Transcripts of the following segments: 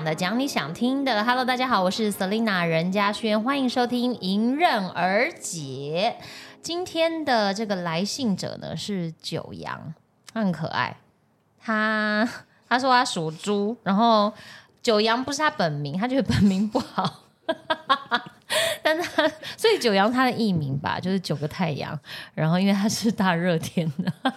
讲的，讲你想听的。Hello，大家好，我是 Selina 任嘉轩，欢迎收听《迎刃而解》。今天的这个来信者呢是九阳，他很可爱。他他说他属猪，然后九阳不是他本名，他觉得本名不好。但他所以九阳他的艺名吧，就是九个太阳。然后因为他是大热天的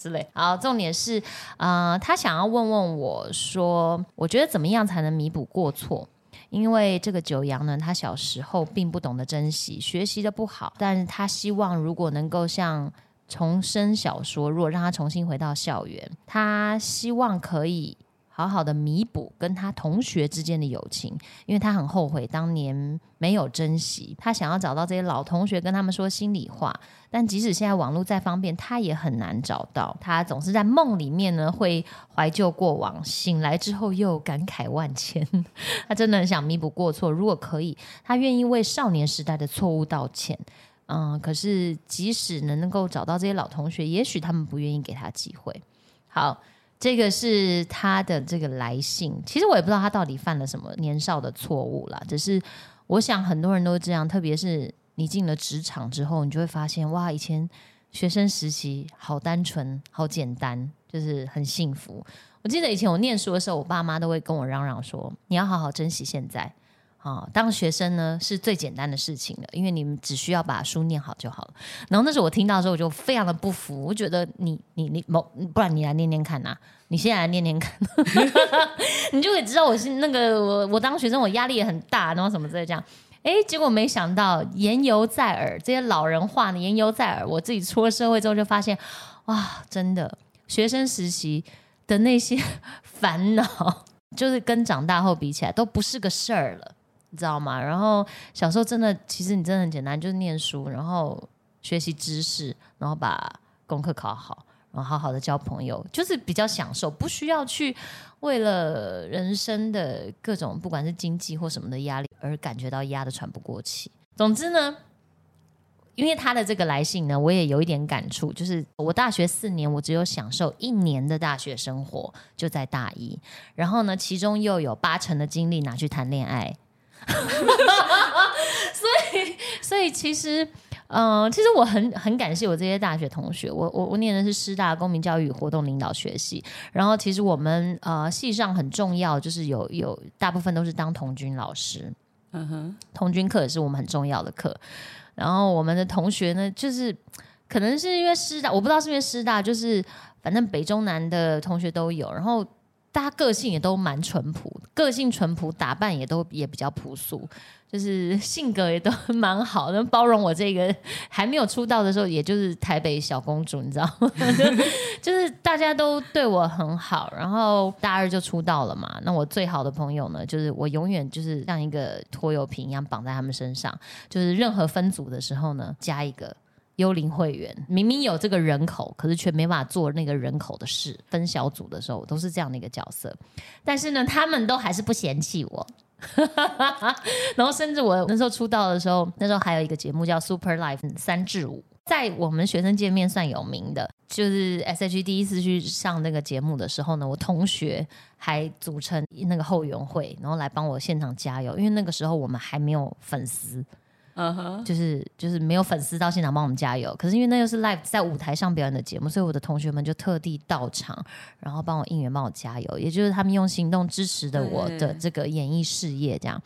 之类。好，重点是呃，他想要问问我说，我觉得怎么样才能弥补过错？因为这个九阳呢，他小时候并不懂得珍惜，学习的不好，但是他希望如果能够像重生小说，如果让他重新回到校园，他希望可以。好好的弥补跟他同学之间的友情，因为他很后悔当年没有珍惜。他想要找到这些老同学，跟他们说心里话。但即使现在网络再方便，他也很难找到。他总是在梦里面呢，会怀旧过往，醒来之后又感慨万千。他真的很想弥补过错，如果可以，他愿意为少年时代的错误道歉。嗯，可是即使能够找到这些老同学，也许他们不愿意给他机会。好。这个是他的这个来信，其实我也不知道他到底犯了什么年少的错误啦。只是我想很多人都这样，特别是你进了职场之后，你就会发现，哇，以前学生时期好单纯、好简单，就是很幸福。我记得以前我念书的时候，我爸妈都会跟我嚷嚷说：“你要好好珍惜现在。”啊，当学生呢是最简单的事情了，因为你们只需要把书念好就好了。然后那时候我听到的时候，我就非常的不服，我觉得你你你某，不然你来念念看呐，你现在来念念看，你就会知道我是那个我我当学生我压力也很大，然后什么之类这样。哎，结果没想到言犹在耳，这些老人话呢言犹在耳。我自己出了社会之后就发现，哇，真的学生时期的那些 烦恼，就是跟长大后比起来都不是个事儿了。你知道吗？然后小时候真的，其实你真的很简单，就是念书，然后学习知识，然后把功课考好，然后好好的交朋友，就是比较享受，不需要去为了人生的各种不管是经济或什么的压力而感觉到压得喘不过气。总之呢，因为他的这个来信呢，我也有一点感触，就是我大学四年，我只有享受一年的大学生活，就在大一，然后呢，其中又有八成的精力拿去谈恋爱。所以，所以其实，嗯，其实我很很感谢我这些大学同学。我我我念的是师大公民教育活动领导学系。然后，其实我们呃系上很重要，就是有有大部分都是当童军老师。嗯哼，童军课也是我们很重要的课。然后，我们的同学呢，就是可能是因为师大，我不知道是因为师大，就是反正北中南的同学都有。然后。大家个性也都蛮淳朴，个性淳朴，打扮也都也比较朴素，就是性格也都蛮好，能包容我这个还没有出道的时候，也就是台北小公主，你知道吗？就是大家都对我很好，然后大二就出道了嘛。那我最好的朋友呢，就是我永远就是像一个拖油瓶一样绑在他们身上，就是任何分组的时候呢，加一个。幽灵会员明明有这个人口，可是却没办法做那个人口的事。分小组的时候都是这样的一个角色，但是呢，他们都还是不嫌弃我。然后甚至我那时候出道的时候，那时候还有一个节目叫 Super Life 三至五，在我们学生界面算有名的。就是 S H 第一次去上那个节目的时候呢，我同学还组成那个后援会，然后来帮我现场加油，因为那个时候我们还没有粉丝。哼，就是就是没有粉丝到现场帮我们加油，可是因为那又是 live 在舞台上表演的节目，所以我的同学们就特地到场，然后帮我应援，帮我加油，也就是他们用行动支持的我的这个演艺事业这样。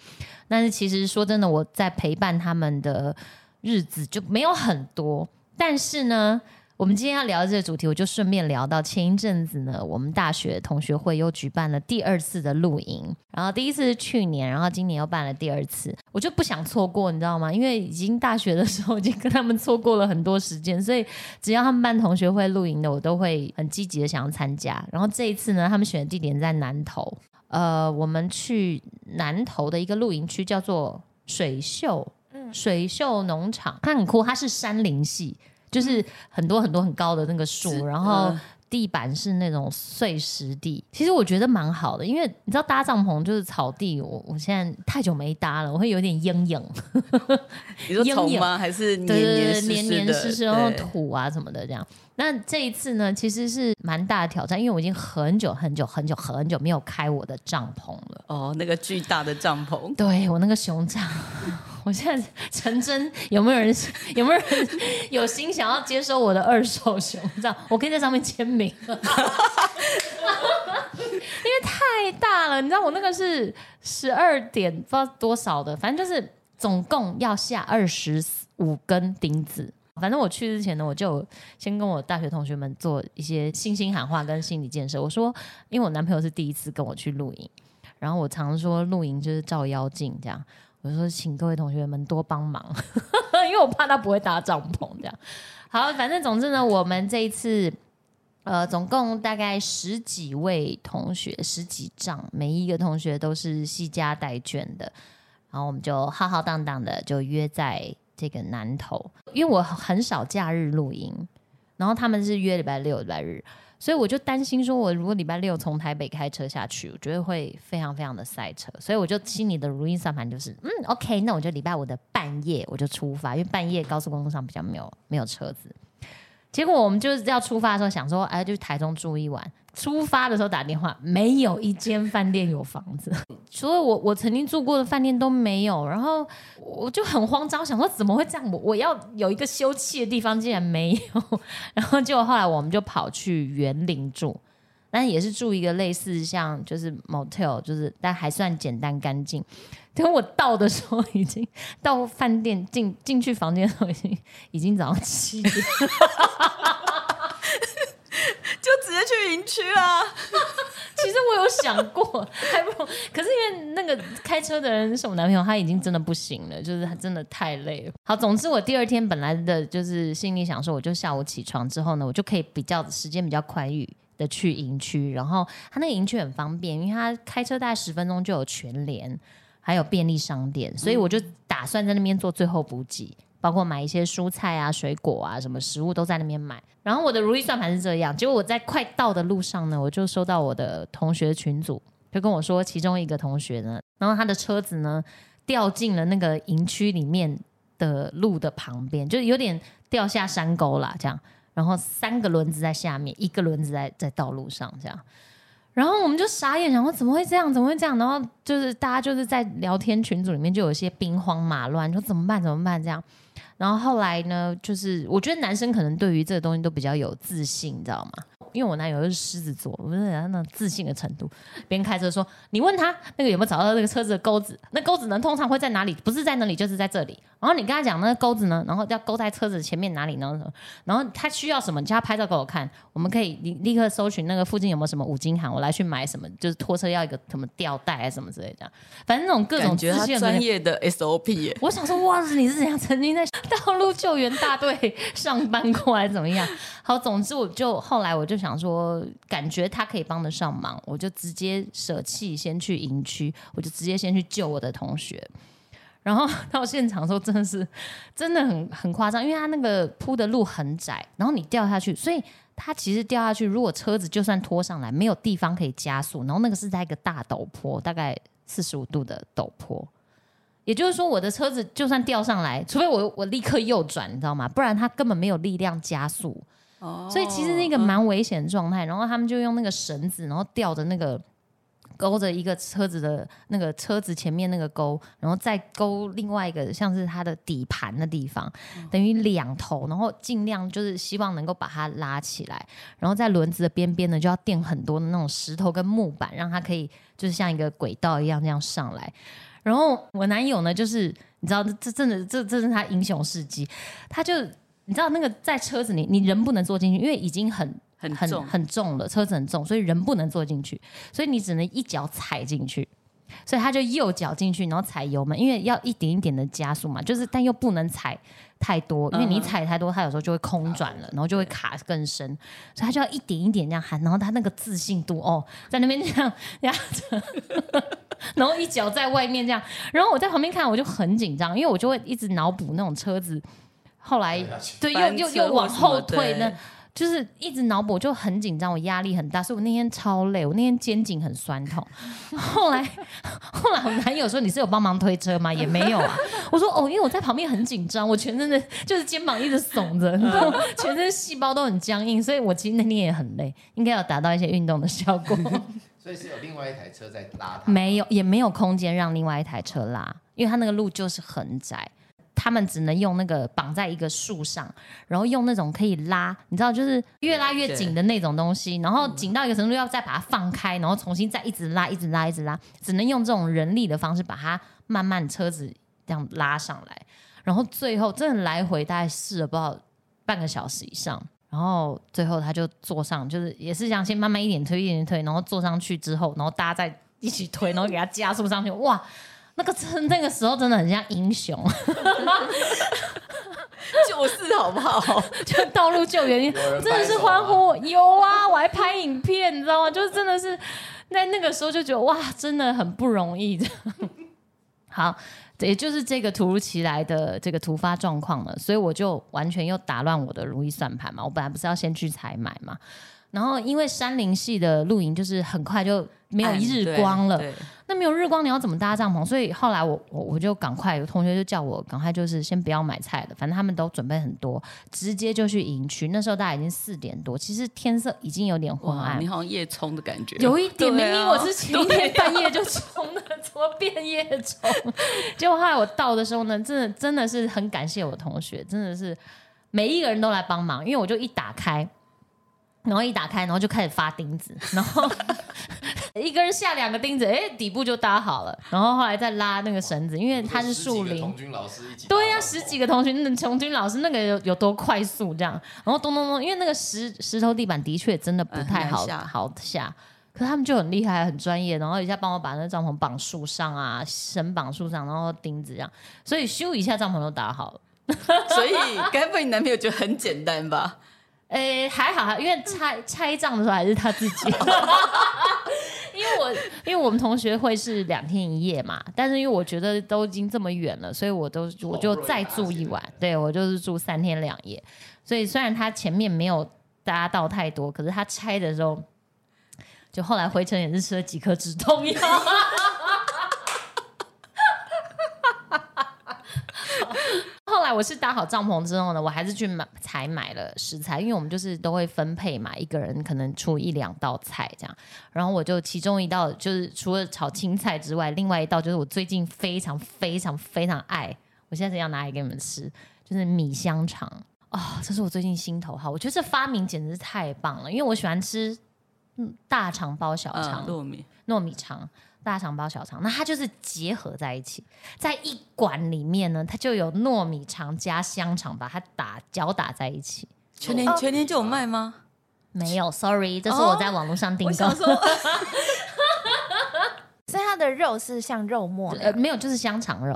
但是其实说真的，我在陪伴他们的日子就没有很多，但是呢。我们今天要聊的这个主题，我就顺便聊到前一阵子呢，我们大学同学会又举办了第二次的露营，然后第一次是去年，然后今年又办了第二次，我就不想错过，你知道吗？因为已经大学的时候已经跟他们错过了很多时间，所以只要他们办同学会露营的，我都会很积极的想要参加。然后这一次呢，他们选的地点在南投，呃，我们去南投的一个露营区叫做水秀，嗯，水秀农场，它很酷，它是山林系。就是很多很多很高的那个树，然后地板是那种碎石地，其实我觉得蛮好的，因为你知道搭帐篷就是草地，我我现在太久没搭了，我会有点阴影。你说阴影虫吗？还是黏对黏黏湿湿，然后土啊什么的这样。那这一次呢，其实是蛮大的挑战，因为我已经很久很久很久很久没有开我的帐篷了。哦，那个巨大的帐篷，对我那个熊掌，我现在成真，有没有人有没有人有心想要接收我的二手熊掌？我可以在上面签名，因为太大了，你知道我那个是十二点不知道多少的，反正就是总共要下二十五根钉子。反正我去之前呢，我就先跟我大学同学们做一些信心喊话跟心理建设。我说，因为我男朋友是第一次跟我去露营，然后我常说露营就是照妖镜这样。我说，请各位同学们多帮忙，因为我怕他不会搭帐篷这样。好，反正总之呢，我们这一次呃，总共大概十几位同学，十几张，每一个同学都是惜家带卷的，然后我们就浩浩荡荡的就约在这个南头，因为我很少假日露营，然后他们是约礼拜六、礼拜日，所以我就担心说，我如果礼拜六从台北开车下去，我觉得会非常非常的塞车，所以我就心里的如意算盘就是，嗯，OK，那我就礼拜五的半夜我就出发，因为半夜高速公路上比较没有没有车子。结果我们就是要出发的时候想说，哎，就台中住一晚。出发的时候打电话，没有一间饭店有房子，所以我我曾经住过的饭店都没有，然后我就很慌张，想说怎么会这样？我我要有一个休憩的地方，竟然没有。然后结果后来我们就跑去园林住，但也是住一个类似像就是 motel，就是但还算简单干净。等我到的时候，已经到饭店进进去房间的时候，已经已经早上七点。就直接去营区啦。其实我有想过，还不如，可是因为那个开车的人是我男朋友，他已经真的不行了，就是他真的太累了。好，总之我第二天本来的就是心里想说，我就下午起床之后呢，我就可以比较时间比较宽裕的去营区，然后他那个营区很方便，因为他开车大概十分钟就有全联，还有便利商店，所以我就打算在那边做最后补给。包括买一些蔬菜啊、水果啊，什么食物都在那边买。然后我的如意算盘是这样，结果我在快到的路上呢，我就收到我的同学群组，就跟我说，其中一个同学呢，然后他的车子呢掉进了那个营区里面的路的旁边，就有点掉下山沟啦，这样。然后三个轮子在下面，一个轮子在在道路上，这样。然后我们就傻眼，想说怎么会这样？怎么会这样？然后就是大家就是在聊天群组里面就有些兵荒马乱，说怎么办？怎么办？这样。然后后来呢，就是我觉得男生可能对于这个东西都比较有自信，你知道吗？因为我男友又是狮子座，我觉得他那自信的程度，别人开车说，你问他那个有没有找到那个车子的钩子，那钩子呢通常会在哪里？不是在那里，就是在这里。然后你跟他讲那个钩子呢，然后要勾在车子前面哪里呢？然后他需要什么，你叫他拍照给我看，我们可以立立刻搜寻那个附近有没有什么五金行，我来去买什么，就是拖车要一个什么吊带啊什么之类的，反正那种各种感觉他资讯的专业的 SOP 耶。我想说，哇，你是怎样曾经在道路救援大队上班过，还是怎么样？好，总之我就后来我就想说，感觉他可以帮得上忙，我就直接舍弃，先去营区，我就直接先去救我的同学。然后到现场的时候，真的是真的很很夸张，因为他那个铺的路很窄，然后你掉下去，所以他其实掉下去，如果车子就算拖上来，没有地方可以加速，然后那个是在一个大陡坡，大概四十五度的陡坡。也就是说，我的车子就算掉上来，除非我我立刻右转，你知道吗？不然它根本没有力量加速。哦所以其实是一个蛮危险的状态。然后他们就用那个绳子，然后吊着那个勾着一个车子的那个车子前面那个钩，然后再勾另外一个像是它的底盘的地方，等于两头，然后尽量就是希望能够把它拉起来，然后在轮子的边边呢就要垫很多的那种石头跟木板，让它可以就是像一个轨道一样这样上来。然后我男友呢，就是你知道，这真的这这是他英雄事迹，他就你知道那个在车子里，你人不能坐进去，因为已经很很很重。很重了，车子很重，所以人不能坐进去，所以你只能一脚踩进去。所以他就右脚进去，然后踩油门，因为要一点一点的加速嘛，就是但又不能踩太多，因为你踩太多，它有时候就会空转了，然后就会卡更深，所以他就要一点一点这样喊，然后他那个自信度哦，在那边这样压着，然后一脚在外面这样，然后我在旁边看，我就很紧张，因为我就会一直脑补那种车子后来对又又又往后退。就是一直脑补，就很紧张，我压力很大，所以我那天超累，我那天肩颈很酸痛。后来 后来我男友说你是有帮忙推车吗？也没有啊。我说哦，因为我在旁边很紧张，我全身的就是肩膀一直耸着，然后全身细胞都很僵硬，所以我其实那天也很累，应该要达到一些运动的效果。所以是有另外一台车在拉他。没有，也没有空间让另外一台车拉，因为它那个路就是很窄，他们只能用那个绑在一个树上，然后用那种可以拉，你知道，就是越拉越紧的那种东西，然后紧到一个程度要再把它放开，然后重新再一直拉，一直拉，一直拉，只能用这种人力的方式把它慢慢车子这样拉上来，然后最后真的来回大概试了不知道半个小时以上。然后最后他就坐上，就是也是这样，先慢慢一点推，一点推，然后坐上去之后，然后大家再一起推，然后给他加速上去，哇，那个真那个时候真的很像英雄，就是好不好？就道路救援，真的是欢呼，有啊，我还拍影片，你知道吗？就是真的是在那个时候就觉得哇，真的很不容易。这样好，也就是这个突如其来的这个突发状况了，所以我就完全又打乱我的如意算盘嘛。我本来不是要先去采买嘛，然后因为山林系的露营就是很快就没有日光了，那没有日光，你要怎么搭帐篷？所以后来我我我就赶快，有同学就叫我赶快，就是先不要买菜了，反正他们都准备很多，直接就去营区。那时候大概已经四点多，其实天色已经有点昏，暗你，好像夜冲的感觉，有一点。啊明明我是 前一天半夜就冲的，怎么变夜冲？结果后来我到的时候呢，真的真的是很感谢我同学，真的是每一个人都来帮忙，因为我就一打开。然后一打开，然后就开始发钉子，然后 一个人下两个钉子，哎，底部就搭好了。然后后来再拉那个绳子，因为它是树林十几个童，军老师一起。对呀、十几个同学，那童军老师那个有有多快速这样，然后咚咚咚，因为那个石石头地板的确真的不太好、下好下，可是他们就很厉害，很专业，然后一下帮我把那帐篷绑树上啊，绳绑树上，然后钉子这样，所以咻一下帐篷都打好了。所以该不会你男朋友觉得很简单吧？诶，还好，因为拆拆账的时候还是他自己，因为我因为我们同学会是两天一夜嘛，但是因为我觉得都已经这么远了，所以我都我就再住一晚，对我就是住三天两夜，所以虽然他前面没有搭到太多，可是他拆的时候，就后来回程也是吃了几颗止痛药。后来我是搭好帐篷之后呢，我还是去买才买了食材，因为我们就是都会分配嘛，一个人可能出一两道菜这样。然后我就其中一道就是除了炒青菜之外，另外一道就是我最近非常非常非常爱，我现在要拿来给你们吃，就是米香肠啊、这是我最近心头好。我觉得这发明简直是太棒了，因为我喜欢吃嗯大肠包小肠嗯，，糯米糯米肠、大肠包小肠，那它就是结合在一起，在一管里面呢，它就有糯米肠加香肠，把它打搅打在一起。全年全年就有卖吗？没有，sorry，这是我在网络上订购。所以它的肉是像肉末那呃，没有，就是香肠肉，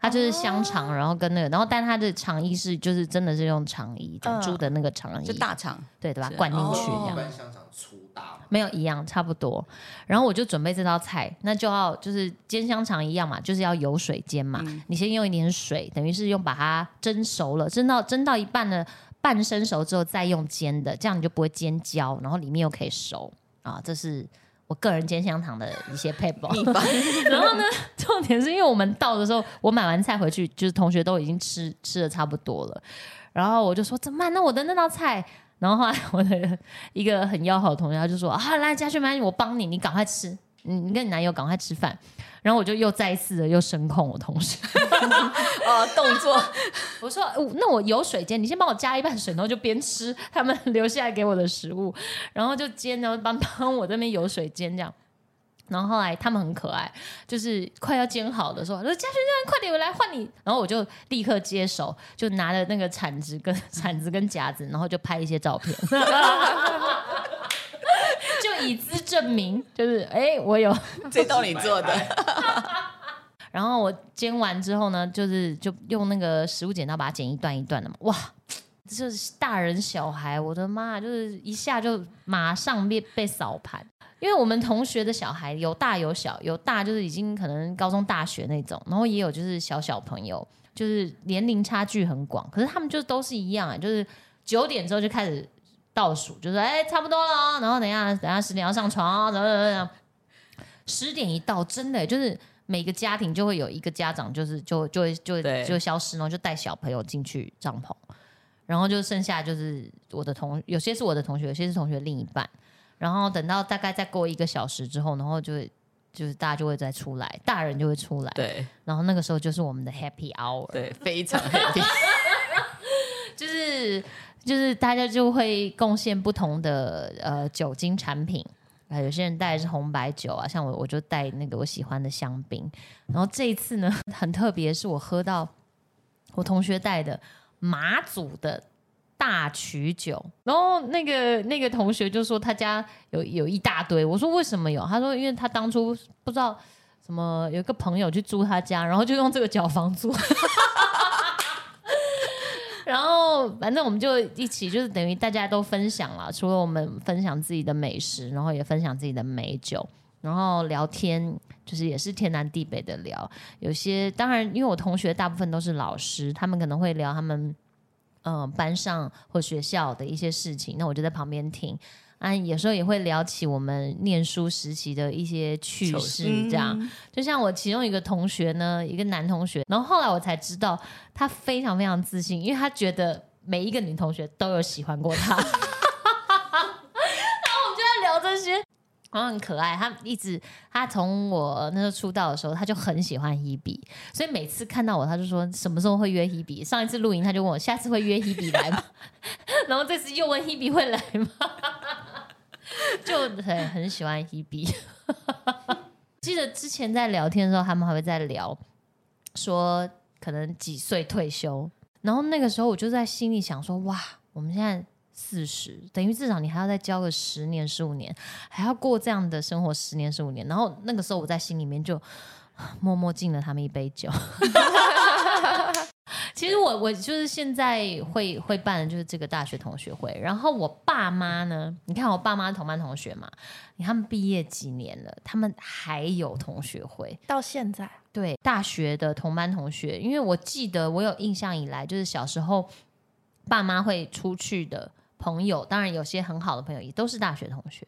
它就是香肠，然后跟那个，然后但它的肠衣是就是真的是用肠衣，就嗯猪的那个肠衣，就大肠，对对吧？灌进去。一般香肠粗没有一样，差不多。然后我就准备这道菜，那就要就是煎香肠一样嘛，就是要油水煎嘛。你先用一点水，等于是用把它蒸熟了，蒸到蒸到一半的，半生熟之后再用煎的，这样你就不会煎焦，然后里面又可以熟啊。这是我个人煎香肠的一些配方。然后呢，重点是因为我们到的时候，我买完菜回去，就是同学都已经吃吃的差不多了，然后我就说怎么办？那我的那道菜。然后后来 我的一个很要好的同学，他就说啊，来嘉轩，妈，我帮你，你赶快吃，你你跟你男友赶快吃饭。然后我就又再一次的又声控我同学，呃，动作我说、呃那我有水煎，你先帮我加一半水，然后就边吃他们 留下来给我的食物，然后就煎，然后帮帮我这边有水煎这样。然后后来他们很可爱，就是快要煎好的时候，说嘉轩嘉轩快点，我来换你。然后我就立刻接手，就拿着那个铲子跟 铲子跟夹子，然后就拍一些照片，就以资证明，就是哎、我有 这道你做的，然后我煎完之后呢，就是就用那个食物剪刀把它剪一段一段的嘛，哇，就是大人小孩，我的妈，就是一下就马上被被扫盘。因为我们同学的小孩有大有小，有大就是已经可能高中大学那种，然后也有就是小小朋友，就是年龄差距很广，可是他们就都是一样啊，就是九点之后就开始。倒数，就说哎差不多了哦，然后等一下等一下十点要上床哦，怎么怎么怎么，十点一到，真的就是每个家庭就会有一个家长，就是就就会就会就会消失，然后就带小朋友进去帐篷，然后就剩下就是我的同，有些是我的同学，有些是同学另一半，然后等到大概再过一个小时之后，然后就会就是大家就会再出来，大人就会出来，对然后那个时候就是我们的 happy hour，对，非常 happy。就是就是大家就会贡献不同的呃酒精产品。啊，有些人带的是红白酒啊，像我我就带那个我喜欢的香槟。然后这一次呢，很特别，是我喝到我同学带的马祖的大曲酒。然后那个那个同学就说他家有有一大堆，我说为什么有？他说因为他当初不知道什么有一个朋友去租他家，然后就用这个缴房租。然后反正我们就一起，就是等于大家都分享了，除了我们分享自己的美食，然后也分享自己的美酒，然后聊天，就是也是天南地北的聊。有些当然，因为我同学大部分都是老师，他们可能会聊他们嗯、呃班上或学校的一些事情，那我就在旁边听。啊，有时候也会聊起我们念书时期的一些趣事事，这样。就像我其中一个同学呢，一个男同学，然后后来我才知道，他非常非常自信，因为他觉得每一个女同学都有喜欢过他。然后我们就在聊这些，然后很可爱。他一直，他从我那时候出道的时候，他就很喜欢 Hebe，所以每次看到我，他就说什么时候会约 Hebe。上一次录影，他就问我下次会约 Hebe 来吗？然后这次又问 Hebe 会来吗？就很很喜欢 Hebe。记得之前在聊天的时候，他们还会在聊说可能几岁退休，然后那个时候我就在心里想说，哇，我们现在四十，等于至少你还要再交个十年十五年，还要过这样的生活十年十五年。然后那个时候我在心里面就默默敬了他们一杯酒。其实我我就是现在会会办的就是这个大学同学会，然后我爸妈呢，你看我爸妈同班同学嘛，你看他们毕业几年了，他们还有同学会，到现在对大学的同班同学，因为我记得我有印象以来，就是小时候爸妈会出去的朋友，当然有些很好的朋友也都是大学同学，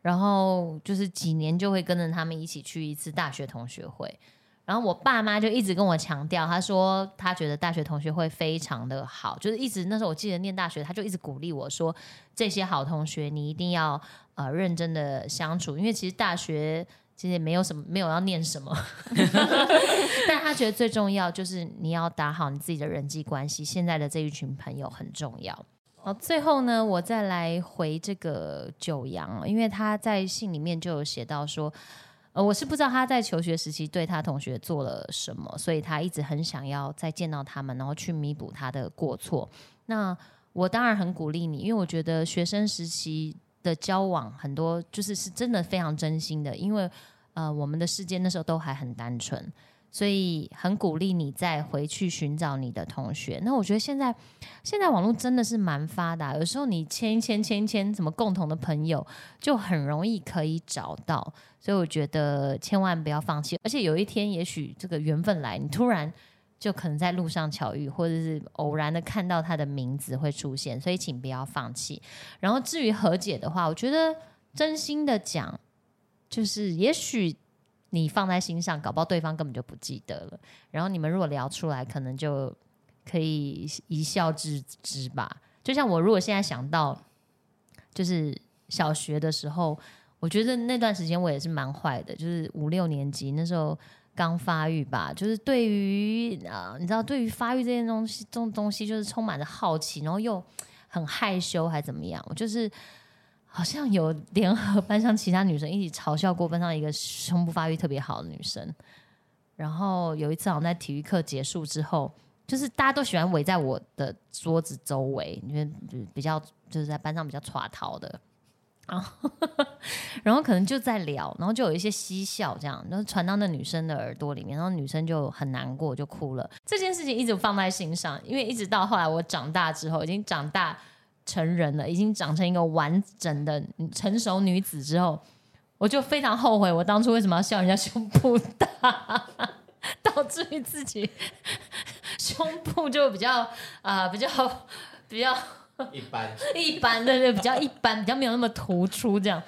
然后就是几年就会跟着他们一起去一次大学同学会。然后我爸妈就一直跟我强调，他说他觉得大学同学会非常的好，就是一直那时候我记得念大学，他就一直鼓励我说，这些好同学你一定要呃认真的相处，因为其实大学其实也没有什么没有要念什么，但他觉得最重要就是你要打好你自己的人际关系，现在的这一群朋友很重要。好，最后呢，我再来回这个九阳，因为他在信里面就有写到说，呃，我是不知道他在求学时期对他同学做了什么，所以他一直很想要再见到他们，然后去弥补他的过错。那我当然很鼓励你，因为我觉得学生时期的交往很多就是是真的非常真心的，因为呃，我们的世界那时候都还很单纯。所以很鼓励你再回去寻找你的同学。那我觉得现在现在网络真的是蛮发达，有时候你牵一牵牵一牵什么共同的朋友，就很容易可以找到。所以我觉得千万不要放弃，而且有一天也许这个缘分来，你突然就可能在路上巧遇，或者是偶然的看到他的名字会出现，所以请不要放弃。然后至于和解的话，我觉得真心的讲，就是也许。你放在心上，搞不好对方根本就不记得了。然后你们如果聊出来，可能就可以一笑置之吧。就像我如果现在想到，就是小学的时候，我觉得那段时间我也是蛮坏的，就是五六年级那时候刚发育吧，就是对于啊、呃，你知道，对于发育这件东西，这种东西就是充满着好奇，然后又很害羞，还怎么样？我就是。好像有联合班上其他女生一起嘲笑过班上一个胸部发育特别好的女生，然后有一次好像在体育课结束之后，就是大家都喜欢围在我的桌子周围，因为比较就是在班上比较耍逃的，然 后然后可能就在聊，然后就有一些嬉笑这样，然后传到那女生的耳朵里面，然后女生就很难过，就哭了。这件事情一直放在心上，因为一直到后来我长大之后，已经长大。成人了，已经长成一个完整的成熟女子之后，我就非常后悔，我当初为什么要笑人家胸部大，导致于自己胸部就比较啊、呃、比较比较一般一般对对，比较一般，比较没有那么突出这样。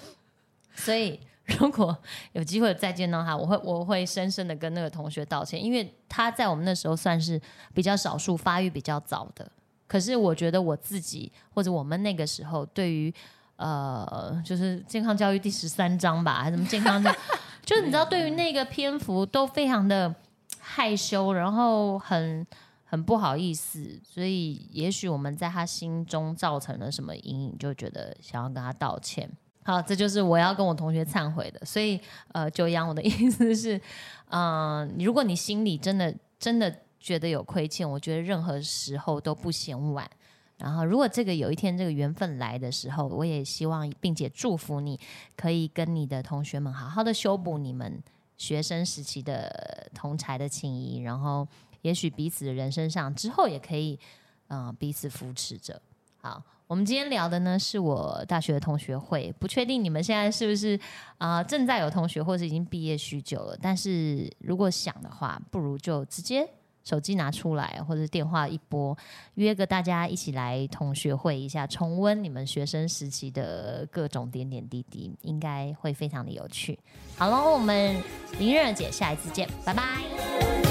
所以如果有机会再见到他，我会我会深深的跟那个同学道歉，因为他在我们那时候算是比较少数发育比较早的。可是我觉得我自己或者我们那个时候对于呃，就是健康教育第十三章吧，还是什么健康教，就是你知道，对于那个篇幅都非常的害羞，然后很很不好意思，所以也许我们在他心中造成了什么阴影，就觉得想要跟他道歉。好，这就是我要跟我同学忏悔的。所以，呃，九阳，我的意思是，嗯、如果你心里真的真的觉得有亏欠，我觉得任何时候都不嫌晚。然后，如果这个有一天这个缘分来的时候，我也希望并且祝福你，可以跟你的同学们好好的修补你们学生时期的同才的情谊，然后也许彼此的人生上之后也可以，嗯、彼此扶持着。好，我们今天聊的呢是我大学的同学会，不确定你们现在是不是啊、正在有同学，或是已经毕业许久了。但是如果想的话，不如就直接手机拿出来，或者电话一拨，约个大家一起来同学会一下，重温你们学生时期的各种点点滴滴，应该会非常的有趣。好了，我们林任姐下一次见，拜拜。